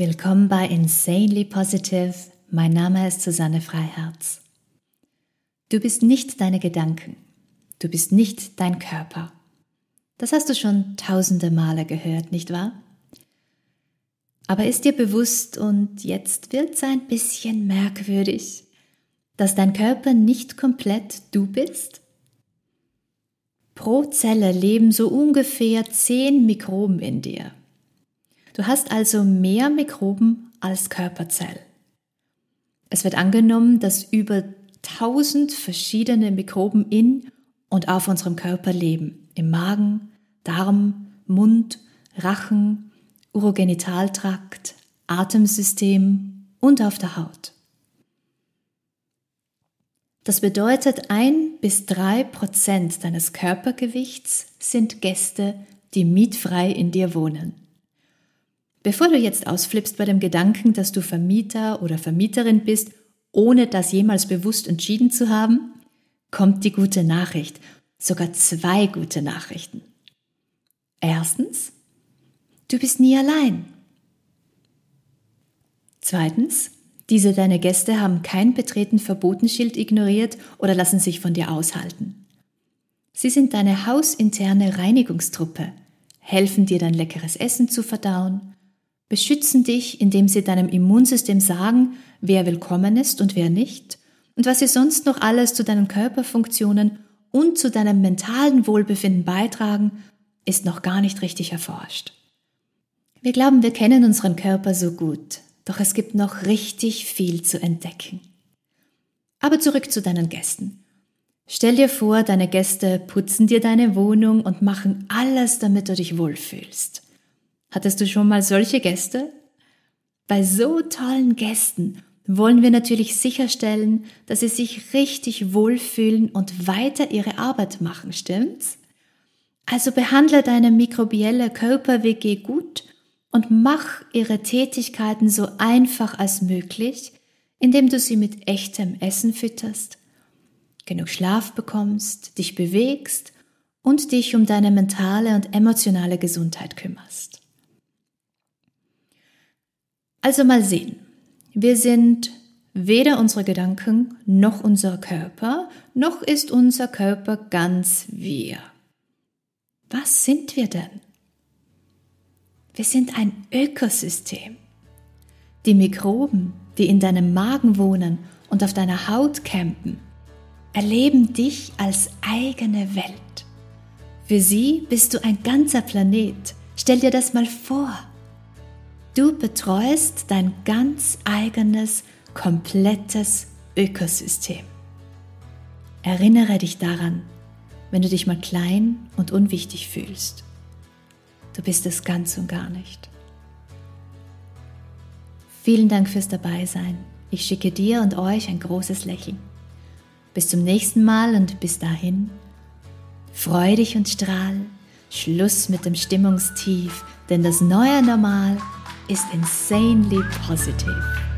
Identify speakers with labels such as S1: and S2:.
S1: Willkommen bei Insanely Positive. Mein Name ist Susanne Freiherz. Du bist nicht deine Gedanken. Du bist nicht dein Körper. Das hast du schon tausende Male gehört, nicht wahr? Aber ist dir bewusst, und jetzt wird es ein bisschen merkwürdig, dass dein Körper nicht komplett du bist? Pro Zelle leben so ungefähr zehn Mikroben in dir. Du hast also mehr Mikroben als Körperzell. Es wird angenommen, dass über 1000 verschiedene Mikroben in und auf unserem Körper leben. Im Magen, Darm, Mund, Rachen, Urogenitaltrakt, Atemsystem und auf der Haut. Das bedeutet, ein bis drei Prozent deines Körpergewichts sind Gäste, die mietfrei in dir wohnen. Bevor du jetzt ausflippst bei dem Gedanken, dass du Vermieter oder Vermieterin bist, ohne das jemals bewusst entschieden zu haben, kommt die gute Nachricht, sogar zwei gute Nachrichten. Erstens, du bist nie allein. Zweitens, diese deine Gäste haben kein Betreten Verbotenschild ignoriert oder lassen sich von dir aushalten. Sie sind deine hausinterne Reinigungstruppe, helfen dir dein leckeres Essen zu verdauen, beschützen dich, indem sie deinem Immunsystem sagen, wer willkommen ist und wer nicht, und was sie sonst noch alles zu deinen Körperfunktionen und zu deinem mentalen Wohlbefinden beitragen, ist noch gar nicht richtig erforscht. Wir glauben, wir kennen unseren Körper so gut, doch es gibt noch richtig viel zu entdecken. Aber zurück zu deinen Gästen. Stell dir vor, deine Gäste putzen dir deine Wohnung und machen alles, damit du dich wohlfühlst. Hattest du schon mal solche Gäste? Bei so tollen Gästen wollen wir natürlich sicherstellen, dass sie sich richtig wohlfühlen und weiter ihre Arbeit machen, stimmt's? Also behandle deine mikrobielle Körper-WG gut und mach ihre Tätigkeiten so einfach als möglich, indem du sie mit echtem Essen fütterst, genug Schlaf bekommst, dich bewegst und dich um deine mentale und emotionale Gesundheit kümmerst. Also mal sehen. Wir sind weder unsere Gedanken noch unser Körper, noch ist unser Körper ganz wir. Was sind wir denn? Wir sind ein Ökosystem. Die Mikroben, die in deinem Magen wohnen und auf deiner Haut campen, erleben dich als eigene Welt. Für sie bist du ein ganzer Planet. Stell dir das mal vor. Du betreust dein ganz eigenes, komplettes Ökosystem. Erinnere dich daran, wenn du dich mal klein und unwichtig fühlst. Du bist es ganz und gar nicht. Vielen Dank fürs Dabeisein. Ich schicke dir und euch ein großes Lächeln. Bis zum nächsten Mal und bis dahin, freu dich und strahl. Schluss mit dem Stimmungstief, denn das neue Normal ist insanely positive.